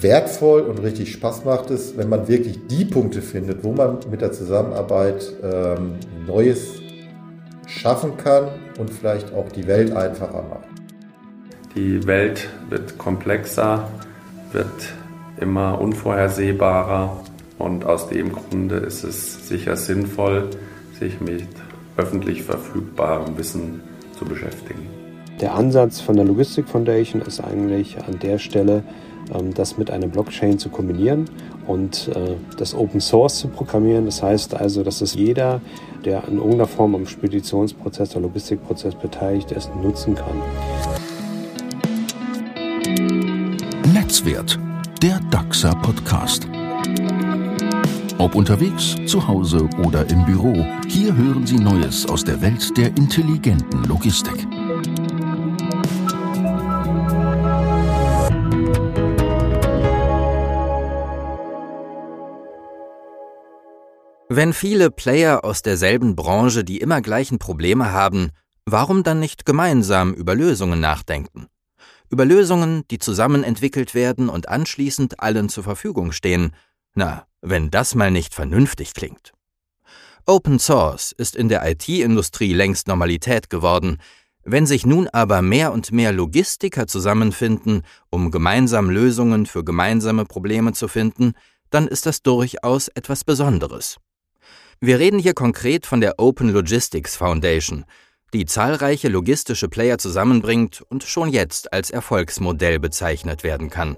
wertvoll und richtig Spaß macht es, wenn man wirklich die Punkte findet, wo man mit der Zusammenarbeit ähm, Neues schaffen kann und vielleicht auch die Welt einfacher macht. Die Welt wird komplexer, wird immer unvorhersehbarer und aus dem Grunde ist es sicher sinnvoll, sich mit öffentlich verfügbarem Wissen zu beschäftigen. Der Ansatz von der Logistic Foundation ist eigentlich an der Stelle, das mit einer Blockchain zu kombinieren und äh, das Open Source zu programmieren. Das heißt also, dass es jeder, der in irgendeiner Form am Speditionsprozess, der Logistikprozess beteiligt ist, nutzen kann. Netzwert, der DAXA Podcast. Ob unterwegs, zu Hause oder im Büro, hier hören Sie Neues aus der Welt der intelligenten Logistik. Wenn viele Player aus derselben Branche die immer gleichen Probleme haben, warum dann nicht gemeinsam über Lösungen nachdenken? Über Lösungen, die zusammen entwickelt werden und anschließend allen zur Verfügung stehen. Na, wenn das mal nicht vernünftig klingt. Open Source ist in der IT-Industrie längst Normalität geworden. Wenn sich nun aber mehr und mehr Logistiker zusammenfinden, um gemeinsam Lösungen für gemeinsame Probleme zu finden, dann ist das durchaus etwas Besonderes. Wir reden hier konkret von der Open Logistics Foundation, die zahlreiche logistische Player zusammenbringt und schon jetzt als Erfolgsmodell bezeichnet werden kann.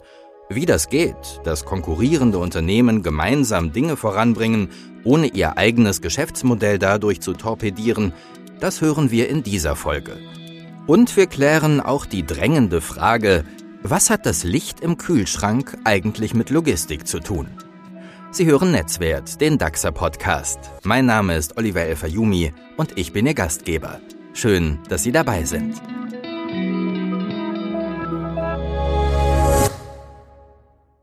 Wie das geht, dass konkurrierende Unternehmen gemeinsam Dinge voranbringen, ohne ihr eigenes Geschäftsmodell dadurch zu torpedieren, das hören wir in dieser Folge. Und wir klären auch die drängende Frage, was hat das Licht im Kühlschrank eigentlich mit Logistik zu tun? Sie hören Netzwert, den DAXer Podcast. Mein Name ist Oliver Elfayumi und ich bin Ihr Gastgeber. Schön, dass Sie dabei sind.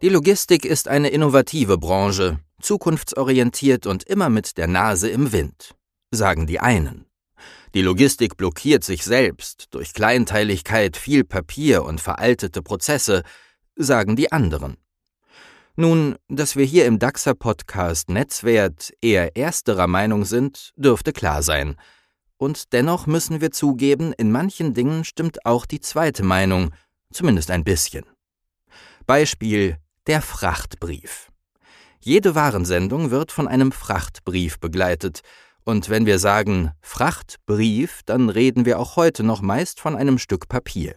Die Logistik ist eine innovative Branche, zukunftsorientiert und immer mit der Nase im Wind, sagen die einen. Die Logistik blockiert sich selbst durch Kleinteiligkeit, viel Papier und veraltete Prozesse, sagen die anderen. Nun, dass wir hier im DAXer Podcast Netzwert eher ersterer Meinung sind, dürfte klar sein. Und dennoch müssen wir zugeben, in manchen Dingen stimmt auch die zweite Meinung, zumindest ein bisschen. Beispiel der Frachtbrief. Jede Warensendung wird von einem Frachtbrief begleitet, und wenn wir sagen Frachtbrief, dann reden wir auch heute noch meist von einem Stück Papier.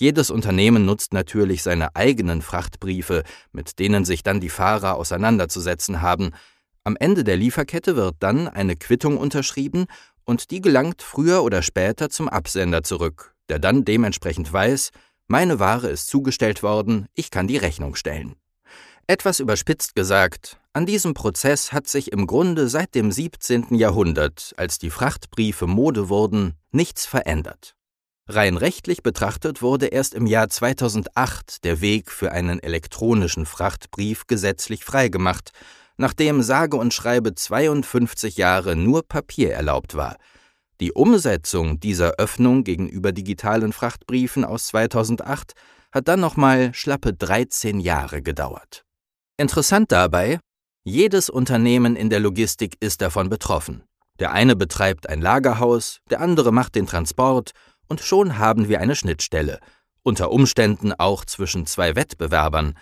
Jedes Unternehmen nutzt natürlich seine eigenen Frachtbriefe, mit denen sich dann die Fahrer auseinanderzusetzen haben. Am Ende der Lieferkette wird dann eine Quittung unterschrieben und die gelangt früher oder später zum Absender zurück, der dann dementsprechend weiß, meine Ware ist zugestellt worden, ich kann die Rechnung stellen. Etwas überspitzt gesagt, an diesem Prozess hat sich im Grunde seit dem 17. Jahrhundert, als die Frachtbriefe Mode wurden, nichts verändert. Rein rechtlich betrachtet wurde erst im Jahr 2008 der Weg für einen elektronischen Frachtbrief gesetzlich freigemacht, nachdem sage und schreibe 52 Jahre nur Papier erlaubt war. Die Umsetzung dieser Öffnung gegenüber digitalen Frachtbriefen aus 2008 hat dann nochmal schlappe 13 Jahre gedauert. Interessant dabei, jedes Unternehmen in der Logistik ist davon betroffen. Der eine betreibt ein Lagerhaus, der andere macht den Transport und schon haben wir eine Schnittstelle, unter Umständen auch zwischen zwei Wettbewerbern.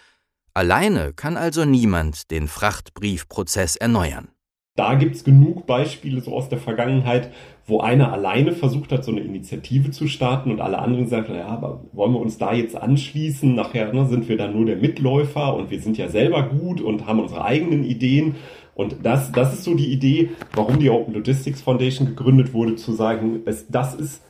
Alleine kann also niemand den Frachtbriefprozess erneuern. Da gibt es genug Beispiele so aus der Vergangenheit, wo einer alleine versucht hat, so eine Initiative zu starten und alle anderen sagen, ja, aber wollen wir uns da jetzt anschließen? Nachher ne, sind wir dann nur der Mitläufer und wir sind ja selber gut und haben unsere eigenen Ideen. Und das, das ist so die Idee, warum die Open Logistics Foundation gegründet wurde, zu sagen, es, das ist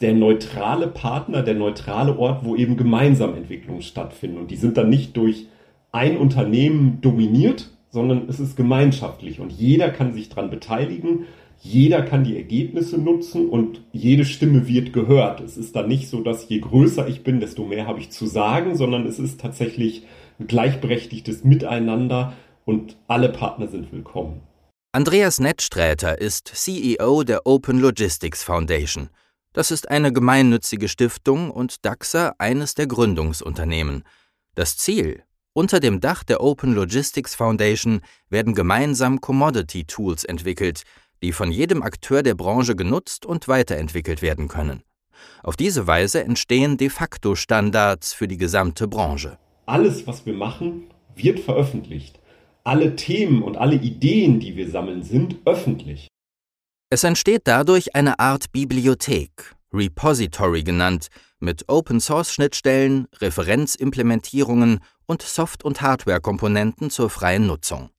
der neutrale Partner, der neutrale Ort, wo eben gemeinsam Entwicklungen stattfinden. Und die sind dann nicht durch ein Unternehmen dominiert, sondern es ist gemeinschaftlich und jeder kann sich daran beteiligen, jeder kann die Ergebnisse nutzen und jede Stimme wird gehört. Es ist dann nicht so, dass je größer ich bin, desto mehr habe ich zu sagen, sondern es ist tatsächlich ein gleichberechtigtes Miteinander und alle Partner sind willkommen. Andreas Nettsträter ist CEO der Open Logistics Foundation – das ist eine gemeinnützige Stiftung und DAXA eines der Gründungsunternehmen. Das Ziel? Unter dem Dach der Open Logistics Foundation werden gemeinsam Commodity Tools entwickelt, die von jedem Akteur der Branche genutzt und weiterentwickelt werden können. Auf diese Weise entstehen de facto Standards für die gesamte Branche. Alles, was wir machen, wird veröffentlicht. Alle Themen und alle Ideen, die wir sammeln, sind öffentlich. Es entsteht dadurch eine Art Bibliothek, Repository genannt, mit Open-Source-Schnittstellen, Referenzimplementierungen und Soft- und Hardware-Komponenten zur freien Nutzung.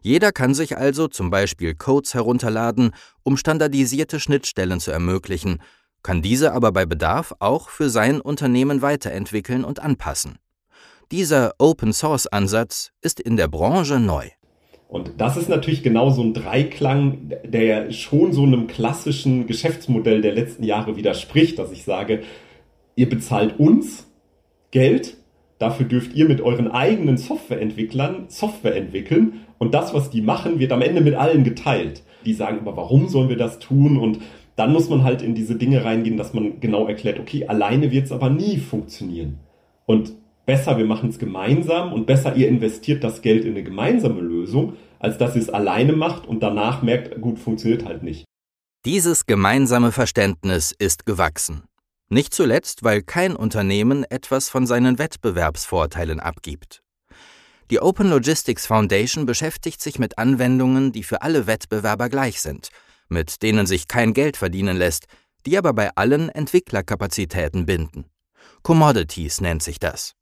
Jeder kann sich also zum Beispiel Codes herunterladen, um standardisierte Schnittstellen zu ermöglichen, kann diese aber bei Bedarf auch für sein Unternehmen weiterentwickeln und anpassen. Dieser Open-Source-Ansatz ist in der Branche neu. Und das ist natürlich genau so ein Dreiklang, der schon so einem klassischen Geschäftsmodell der letzten Jahre widerspricht, dass ich sage, ihr bezahlt uns Geld, dafür dürft ihr mit euren eigenen Softwareentwicklern Software entwickeln und das, was die machen, wird am Ende mit allen geteilt. Die sagen aber, warum sollen wir das tun? Und dann muss man halt in diese Dinge reingehen, dass man genau erklärt, okay, alleine wird es aber nie funktionieren. Und besser, wir machen es gemeinsam und besser, ihr investiert das Geld in eine gemeinsame Lösung, als dass ihr es alleine macht und danach merkt, gut, funktioniert halt nicht. Dieses gemeinsame Verständnis ist gewachsen. Nicht zuletzt, weil kein Unternehmen etwas von seinen Wettbewerbsvorteilen abgibt. Die Open Logistics Foundation beschäftigt sich mit Anwendungen, die für alle Wettbewerber gleich sind, mit denen sich kein Geld verdienen lässt, die aber bei allen Entwicklerkapazitäten binden. Commodities nennt sich das.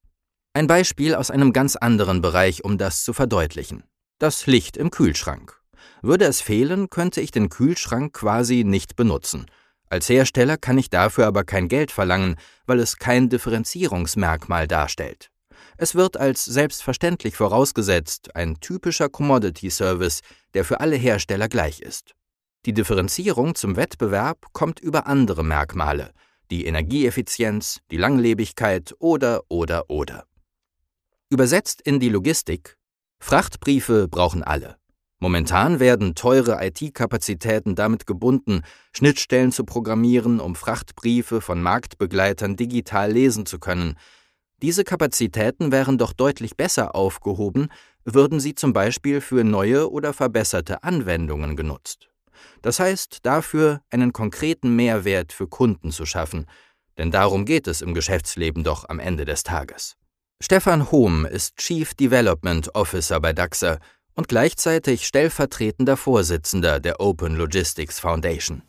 Ein Beispiel aus einem ganz anderen Bereich, um das zu verdeutlichen. Das Licht im Kühlschrank. Würde es fehlen, könnte ich den Kühlschrank quasi nicht benutzen – als Hersteller kann ich dafür aber kein Geld verlangen, weil es kein Differenzierungsmerkmal darstellt. Es wird als selbstverständlich vorausgesetzt, ein typischer Commodity-Service, der für alle Hersteller gleich ist. Die Differenzierung zum Wettbewerb kommt über andere Merkmale, die Energieeffizienz, die Langlebigkeit oder oder oder. Übersetzt in die Logistik Frachtbriefe brauchen alle. Momentan werden teure IT-Kapazitäten damit gebunden, Schnittstellen zu programmieren, um Frachtbriefe von Marktbegleitern digital lesen zu können. Diese Kapazitäten wären doch deutlich besser aufgehoben, würden sie zum Beispiel für neue oder verbesserte Anwendungen genutzt. Das heißt, dafür einen konkreten Mehrwert für Kunden zu schaffen, denn darum geht es im Geschäftsleben doch am Ende des Tages. Stefan Hohm ist Chief Development Officer bei DAXA und gleichzeitig stellvertretender Vorsitzender der Open Logistics Foundation.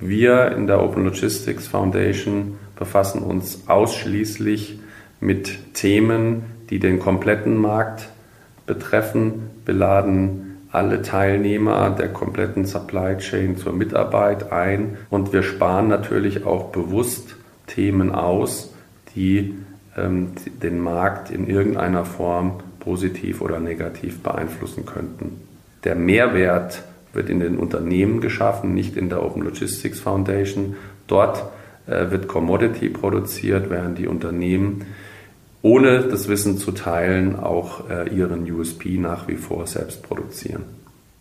Wir in der Open Logistics Foundation befassen uns ausschließlich mit Themen, die den kompletten Markt betreffen. Wir laden alle Teilnehmer der kompletten Supply Chain zur Mitarbeit ein und wir sparen natürlich auch bewusst Themen aus, die den Markt in irgendeiner Form positiv oder negativ beeinflussen könnten. Der Mehrwert wird in den Unternehmen geschaffen, nicht in der Open Logistics Foundation. Dort äh, wird Commodity produziert, während die Unternehmen ohne das Wissen zu teilen auch äh, ihren USP nach wie vor selbst produzieren.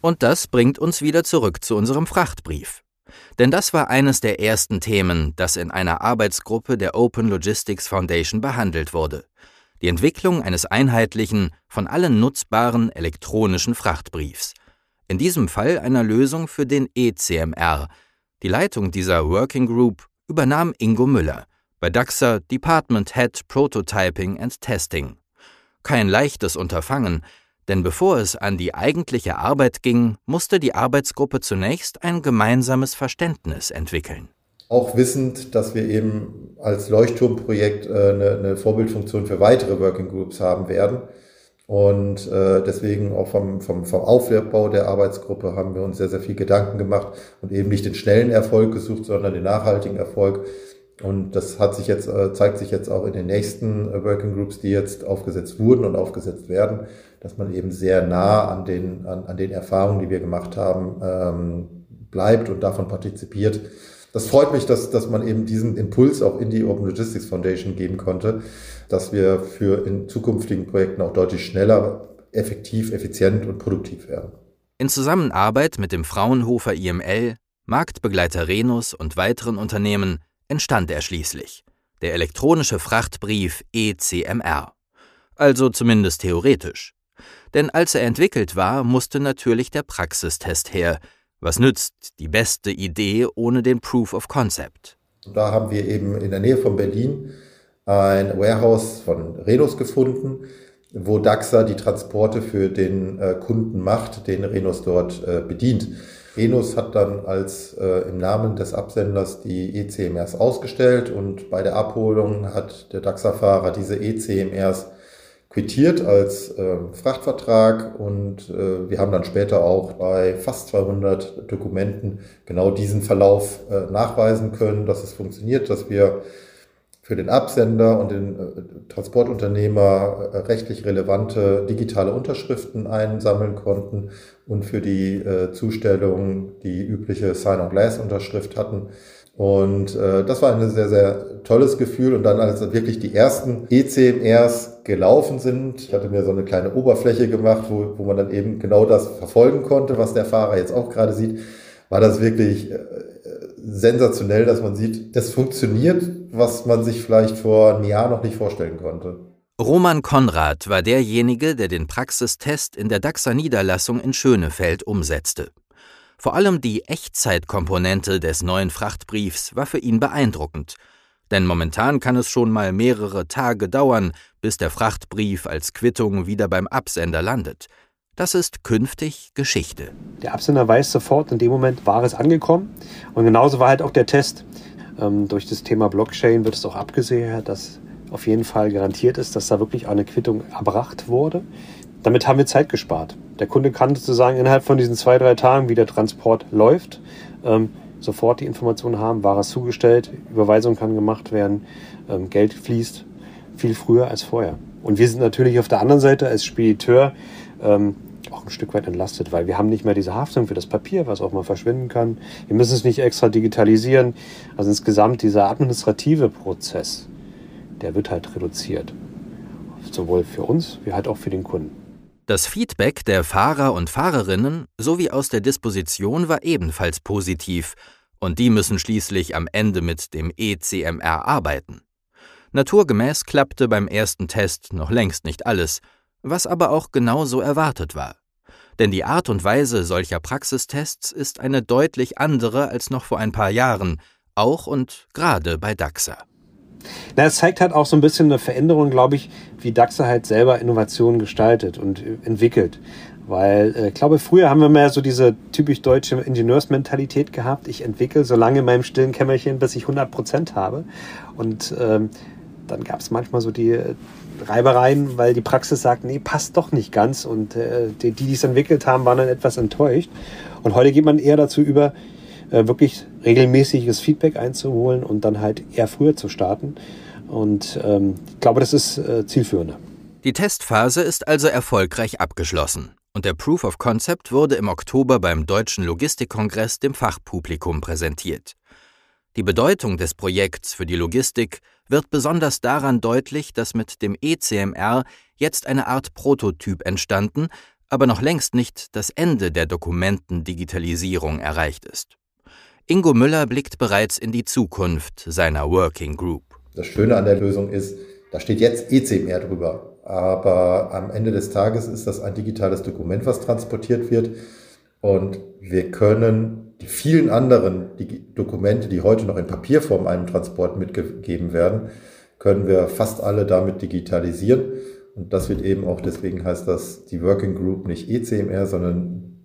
Und das bringt uns wieder zurück zu unserem Frachtbrief. Denn das war eines der ersten Themen, das in einer Arbeitsgruppe der Open Logistics Foundation behandelt wurde die Entwicklung eines einheitlichen, von allen nutzbaren elektronischen Frachtbriefs. In diesem Fall einer Lösung für den ECMR. Die Leitung dieser Working Group übernahm Ingo Müller, bei DAXA Department Head Prototyping and Testing. Kein leichtes Unterfangen, denn bevor es an die eigentliche Arbeit ging, musste die Arbeitsgruppe zunächst ein gemeinsames Verständnis entwickeln auch wissend, dass wir eben als Leuchtturmprojekt äh, eine, Vorbildfunktion für weitere Working Groups haben werden. Und äh, deswegen auch vom, vom, vom Aufbau der Arbeitsgruppe haben wir uns sehr, sehr viel Gedanken gemacht und eben nicht den schnellen Erfolg gesucht, sondern den nachhaltigen Erfolg. Und das hat sich jetzt, äh, zeigt sich jetzt auch in den nächsten äh, Working Groups, die jetzt aufgesetzt wurden und aufgesetzt werden, dass man eben sehr nah an den, an, an den Erfahrungen, die wir gemacht haben, ähm, bleibt und davon partizipiert das freut mich, dass, dass man eben diesen Impuls auch in die Open Logistics Foundation geben konnte, dass wir für in zukünftigen Projekten auch deutlich schneller, effektiv, effizient und produktiv werden. In Zusammenarbeit mit dem Fraunhofer IML, Marktbegleiter Renus und weiteren Unternehmen entstand er schließlich, der elektronische Frachtbrief ECMR. Also zumindest theoretisch. Denn als er entwickelt war, musste natürlich der Praxistest her. Was nützt die beste Idee ohne den Proof of Concept? Da haben wir eben in der Nähe von Berlin ein Warehouse von Renos gefunden, wo DAXA die Transporte für den äh, Kunden macht, den Renos dort äh, bedient. Renos hat dann als äh, im Namen des Absenders die ECMRs ausgestellt und bei der Abholung hat der DAXA-Fahrer diese ECMRs quittiert als äh, Frachtvertrag und äh, wir haben dann später auch bei fast 200 Dokumenten genau diesen Verlauf äh, nachweisen können, dass es funktioniert, dass wir für den Absender und den äh, Transportunternehmer äh, rechtlich relevante digitale Unterschriften einsammeln konnten und für die äh, Zustellung die übliche Sign-on-Glass-Unterschrift hatten. Und das war ein sehr, sehr tolles Gefühl. Und dann, als wirklich die ersten ECMRs gelaufen sind, ich hatte mir so eine kleine Oberfläche gemacht, wo, wo man dann eben genau das verfolgen konnte, was der Fahrer jetzt auch gerade sieht, war das wirklich äh, sensationell, dass man sieht, das funktioniert, was man sich vielleicht vor einem Jahr noch nicht vorstellen konnte. Roman Konrad war derjenige, der den Praxistest in der DAXA Niederlassung in Schönefeld umsetzte. Vor allem die Echtzeitkomponente des neuen Frachtbriefs war für ihn beeindruckend. Denn momentan kann es schon mal mehrere Tage dauern, bis der Frachtbrief als Quittung wieder beim Absender landet. Das ist künftig Geschichte. Der Absender weiß sofort, in dem Moment war es angekommen. Und genauso war halt auch der Test. Ähm, durch das Thema Blockchain wird es auch abgesehen, dass auf jeden Fall garantiert ist, dass da wirklich eine Quittung erbracht wurde. Damit haben wir Zeit gespart. Der Kunde kann sozusagen innerhalb von diesen zwei, drei Tagen, wie der Transport läuft, ähm, sofort die Informationen haben, Ware ist zugestellt, Überweisung kann gemacht werden, ähm, Geld fließt viel früher als vorher. Und wir sind natürlich auf der anderen Seite als Spediteur ähm, auch ein Stück weit entlastet, weil wir haben nicht mehr diese Haftung für das Papier, was auch mal verschwinden kann. Wir müssen es nicht extra digitalisieren. Also insgesamt dieser administrative Prozess, der wird halt reduziert. Sowohl für uns wie halt auch für den Kunden. Das Feedback der Fahrer und Fahrerinnen sowie aus der Disposition war ebenfalls positiv, und die müssen schließlich am Ende mit dem ECMR arbeiten. Naturgemäß klappte beim ersten Test noch längst nicht alles, was aber auch genauso erwartet war. Denn die Art und Weise solcher Praxistests ist eine deutlich andere als noch vor ein paar Jahren, auch und gerade bei DAXA. Na, es zeigt halt auch so ein bisschen eine Veränderung, glaube ich, wie DAXA halt selber Innovationen gestaltet und äh, entwickelt. Weil äh, ich glaube, früher haben wir mehr so diese typisch deutsche Ingenieursmentalität gehabt. Ich entwickle so lange in meinem stillen Kämmerchen, bis ich 100 Prozent habe. Und ähm, dann gab es manchmal so die äh, Reibereien, weil die Praxis sagt, nee, passt doch nicht ganz. Und äh, die, die es entwickelt haben, waren dann etwas enttäuscht. Und heute geht man eher dazu über, äh, wirklich regelmäßiges Feedback einzuholen und dann halt eher früher zu starten. Und ähm, ich glaube, das ist äh, zielführender. Die Testphase ist also erfolgreich abgeschlossen und der Proof of Concept wurde im Oktober beim Deutschen Logistikkongress dem Fachpublikum präsentiert. Die Bedeutung des Projekts für die Logistik wird besonders daran deutlich, dass mit dem ECMR jetzt eine Art Prototyp entstanden, aber noch längst nicht das Ende der Dokumentendigitalisierung erreicht ist. Ingo Müller blickt bereits in die Zukunft seiner Working Group. Das Schöne an der Lösung ist, da steht jetzt ECMR drüber. Aber am Ende des Tages ist das ein digitales Dokument, was transportiert wird. Und wir können die vielen anderen die Dokumente, die heute noch in Papierform einem Transport mitgegeben werden, können wir fast alle damit digitalisieren. Und das wird eben auch, deswegen heißt das die Working Group nicht ECMR, sondern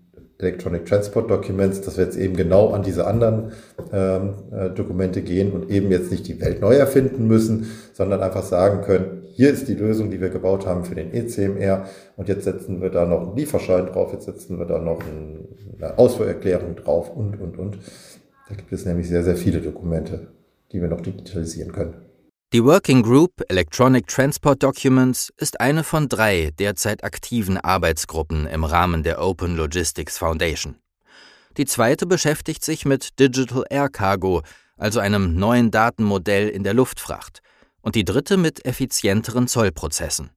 Electronic Transport Documents, dass wir jetzt eben genau an diese anderen ähm, äh, Dokumente gehen und eben jetzt nicht die Welt neu erfinden müssen, sondern einfach sagen können, hier ist die Lösung, die wir gebaut haben für den ECMR und jetzt setzen wir da noch einen Lieferschein drauf, jetzt setzen wir da noch eine Ausfuhrerklärung drauf und, und, und. Da gibt es nämlich sehr, sehr viele Dokumente, die wir noch digitalisieren können. Die Working Group Electronic Transport Documents ist eine von drei derzeit aktiven Arbeitsgruppen im Rahmen der Open Logistics Foundation. Die zweite beschäftigt sich mit Digital Air Cargo, also einem neuen Datenmodell in der Luftfracht, und die dritte mit effizienteren Zollprozessen.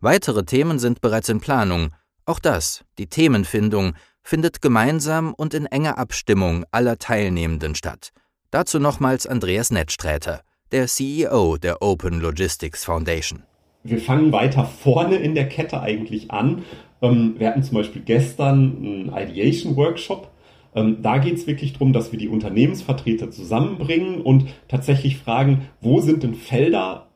Weitere Themen sind bereits in Planung. Auch das, die Themenfindung, findet gemeinsam und in enger Abstimmung aller Teilnehmenden statt. Dazu nochmals Andreas Nettsträter der CEO der Open Logistics Foundation. wir fangen weiter vorne in der Kette eigentlich an. Ähm, wir hatten zum Beispiel gestern einen Ideation-Workshop. Ähm, da geht es wirklich darum, dass wir die Unternehmensvertreter zusammenbringen und tatsächlich fragen, wo sind denn Felder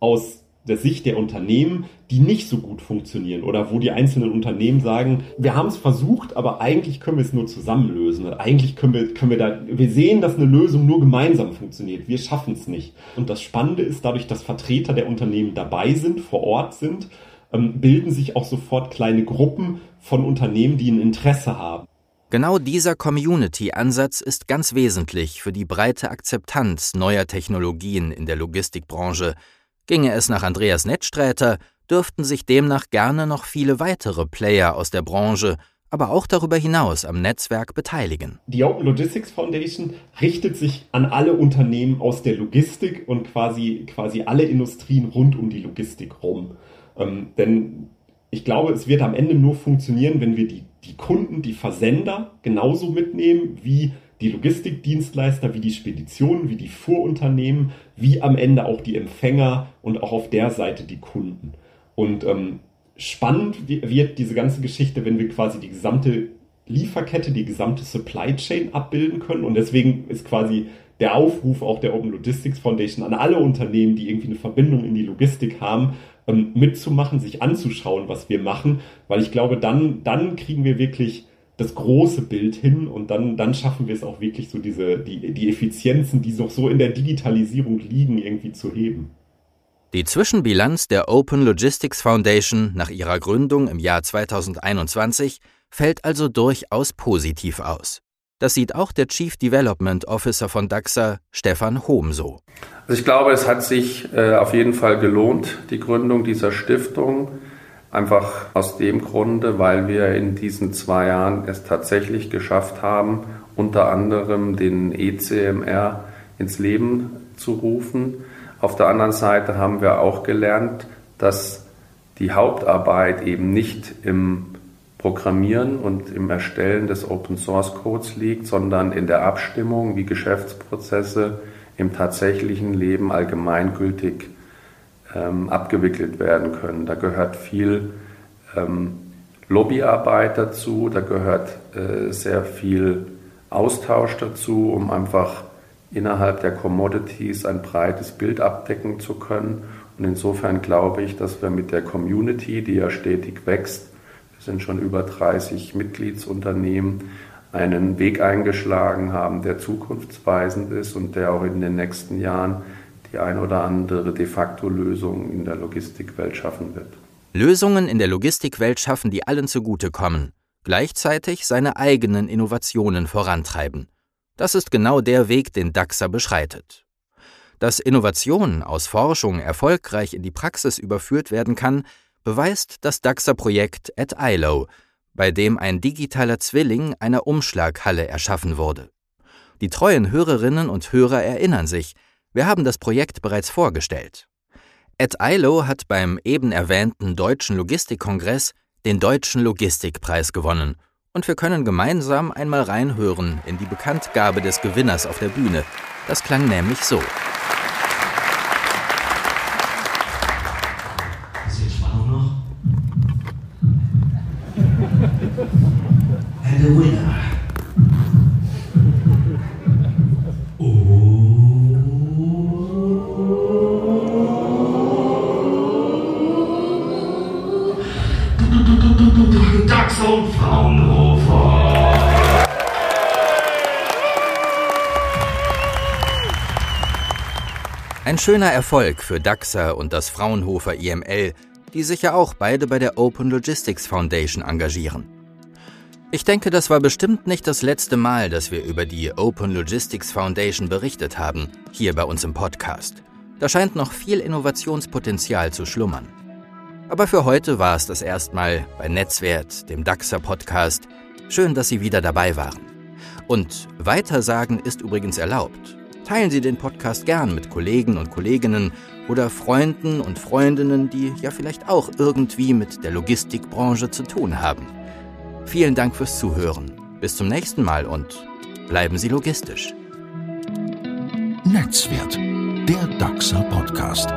aus der Sicht der Unternehmen, die nicht so gut funktionieren oder wo die einzelnen Unternehmen sagen, wir haben es versucht, aber eigentlich können wir es nur zusammen lösen. Eigentlich können wir, können wir da, wir sehen, dass eine Lösung nur gemeinsam funktioniert. Wir schaffen es nicht. Und das Spannende ist, dadurch, dass Vertreter der Unternehmen dabei sind, vor Ort sind, ähm, bilden sich auch sofort kleine Gruppen von Unternehmen, die ein Interesse haben. Genau dieser Community-Ansatz ist ganz wesentlich für die breite Akzeptanz neuer Technologien in der Logistikbranche, Ginge es nach Andreas Nettsträter, dürften sich demnach gerne noch viele weitere Player aus der Branche, aber auch darüber hinaus am Netzwerk beteiligen. Die Open Logistics Foundation richtet sich an alle Unternehmen aus der Logistik und quasi, quasi alle Industrien rund um die Logistik rum. Ähm, denn ich glaube, es wird am Ende nur funktionieren, wenn wir die, die Kunden, die Versender genauso mitnehmen wie die Logistikdienstleister, wie die Speditionen, wie die Fuhrunternehmen, wie am Ende auch die Empfänger und auch auf der Seite die Kunden. Und ähm, spannend wird diese ganze Geschichte, wenn wir quasi die gesamte Lieferkette, die gesamte Supply Chain abbilden können. Und deswegen ist quasi der Aufruf auch der Open Logistics Foundation an alle Unternehmen, die irgendwie eine Verbindung in die Logistik haben, ähm, mitzumachen, sich anzuschauen, was wir machen, weil ich glaube, dann, dann kriegen wir wirklich das große Bild hin und dann, dann schaffen wir es auch wirklich so diese, die, die Effizienzen, die noch so in der Digitalisierung liegen, irgendwie zu heben. Die Zwischenbilanz der Open Logistics Foundation nach ihrer Gründung im Jahr 2021 fällt also durchaus positiv aus. Das sieht auch der Chief Development Officer von DAXA, Stefan Hohm, so. Also ich glaube, es hat sich äh, auf jeden Fall gelohnt, die Gründung dieser Stiftung. Einfach aus dem Grunde, weil wir in diesen zwei Jahren es tatsächlich geschafft haben, unter anderem den ECMR ins Leben zu rufen. Auf der anderen Seite haben wir auch gelernt, dass die Hauptarbeit eben nicht im Programmieren und im Erstellen des Open Source Codes liegt, sondern in der Abstimmung, wie Geschäftsprozesse im tatsächlichen Leben allgemeingültig ähm, abgewickelt werden können. Da gehört viel ähm, Lobbyarbeit dazu, da gehört äh, sehr viel Austausch dazu, um einfach innerhalb der Commodities ein breites Bild abdecken zu können. Und insofern glaube ich, dass wir mit der Community, die ja stetig wächst, wir sind schon über 30 Mitgliedsunternehmen, einen Weg eingeschlagen haben, der zukunftsweisend ist und der auch in den nächsten Jahren die ein oder andere de facto Lösung in der Logistikwelt schaffen wird. Lösungen in der Logistikwelt schaffen, die allen zugutekommen, gleichzeitig seine eigenen Innovationen vorantreiben. Das ist genau der Weg, den DAXA beschreitet. Dass Innovation aus Forschung erfolgreich in die Praxis überführt werden kann, beweist das DAXA-Projekt at ILO, bei dem ein digitaler Zwilling einer Umschlaghalle erschaffen wurde. Die treuen Hörerinnen und Hörer erinnern sich, wir haben das Projekt bereits vorgestellt. Ed ILO hat beim eben erwähnten Deutschen Logistikkongress den Deutschen Logistikpreis gewonnen und wir können gemeinsam einmal reinhören in die Bekanntgabe des Gewinners auf der Bühne. Das klang nämlich so. And the winner Ein schöner Erfolg für DAXA und das Fraunhofer IML, die sich ja auch beide bei der Open Logistics Foundation engagieren. Ich denke, das war bestimmt nicht das letzte Mal, dass wir über die Open Logistics Foundation berichtet haben, hier bei uns im Podcast. Da scheint noch viel Innovationspotenzial zu schlummern. Aber für heute war es das erstmal bei Netzwert, dem DAXer Podcast. Schön, dass Sie wieder dabei waren. Und Weitersagen ist übrigens erlaubt. Teilen Sie den Podcast gern mit Kollegen und Kolleginnen oder Freunden und Freundinnen, die ja vielleicht auch irgendwie mit der Logistikbranche zu tun haben. Vielen Dank fürs Zuhören. Bis zum nächsten Mal und bleiben Sie logistisch. Netzwert, der DAXer Podcast.